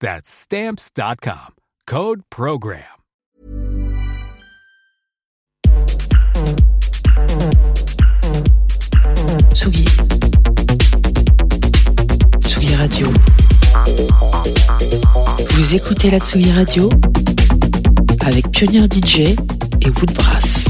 That's stamps.com. Code program. Tsugi. Tsugi Radio. Vous écoutez la Tsugi Radio avec Pionnier DJ et Woodbrass.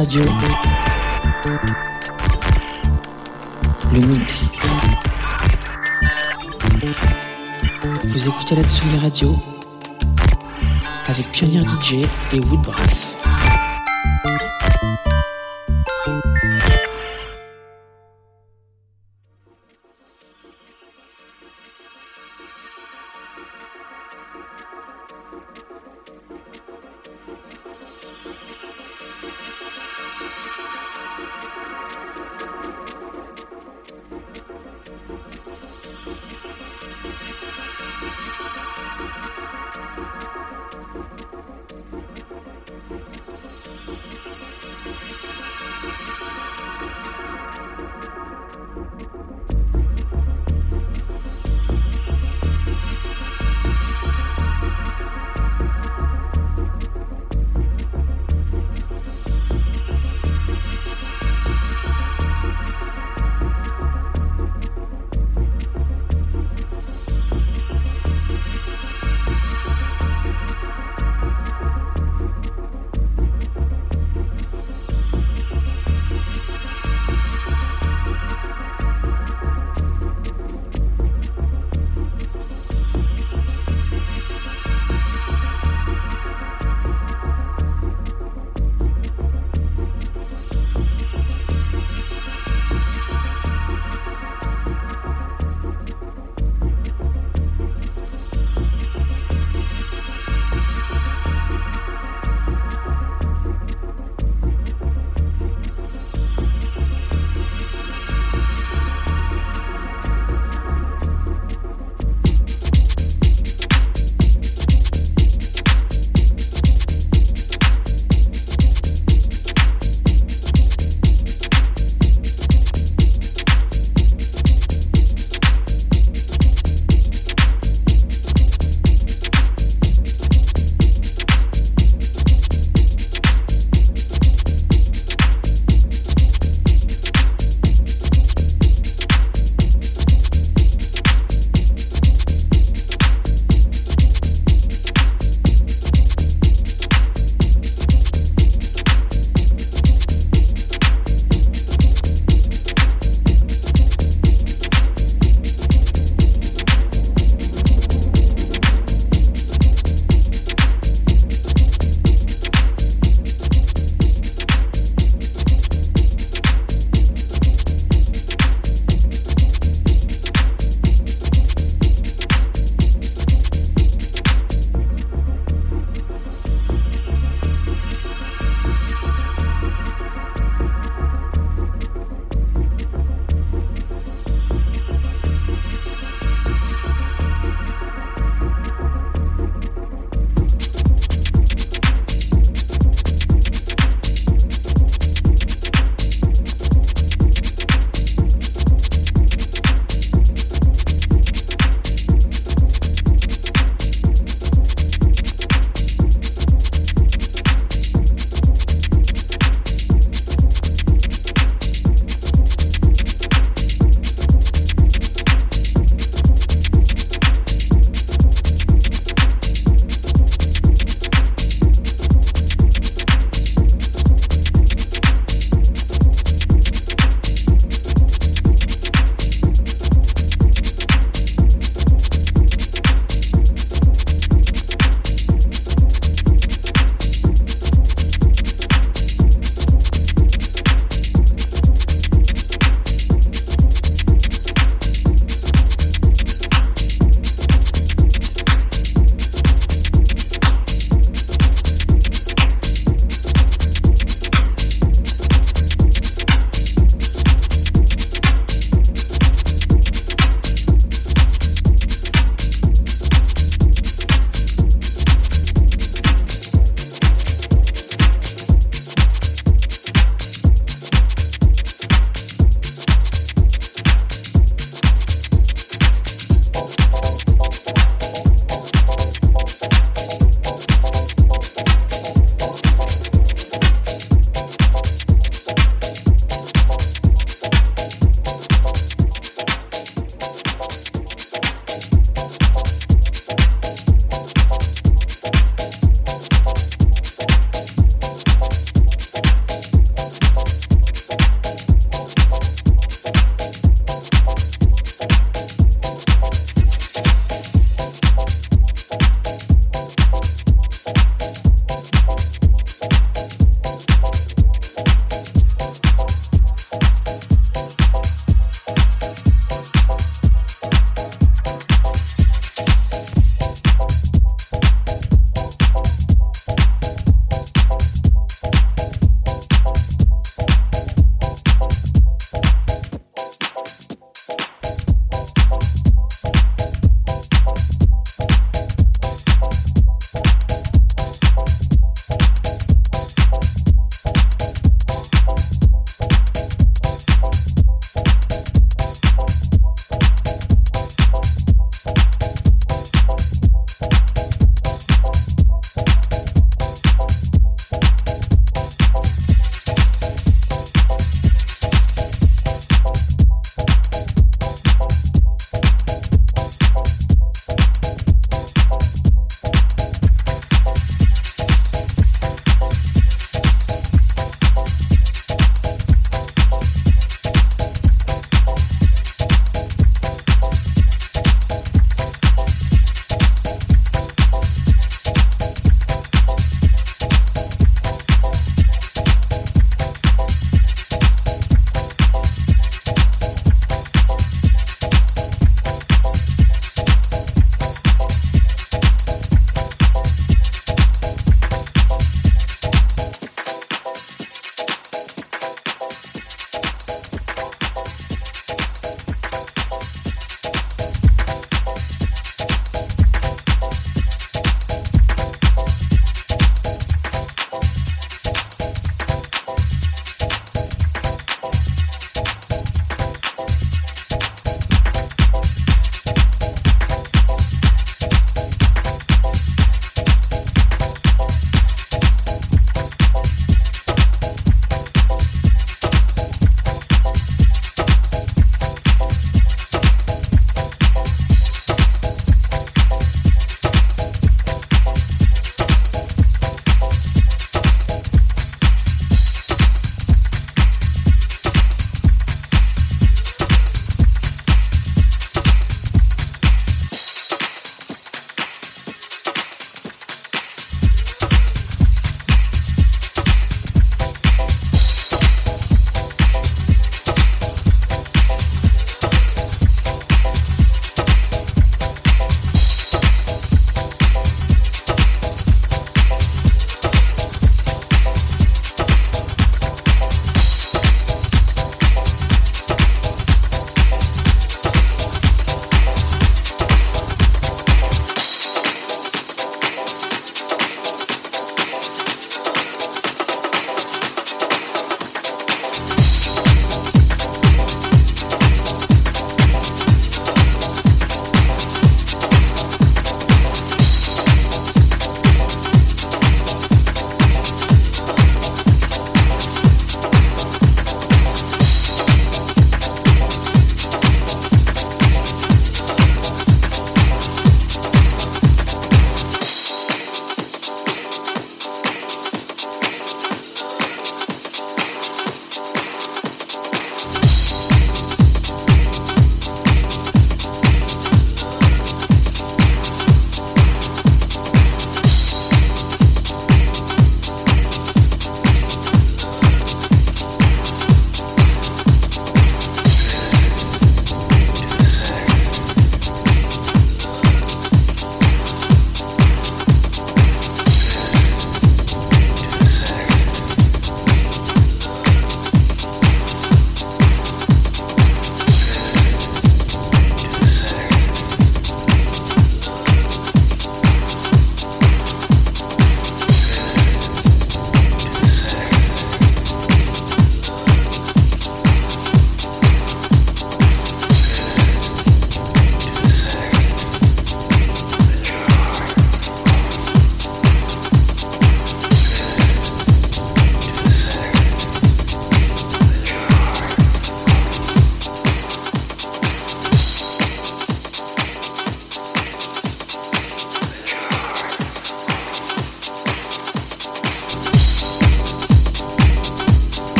Radio. Le mix. Vous écoutez la Tsugi Radio avec Pionnier DJ et Woodbrass.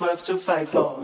What's worth to fight for.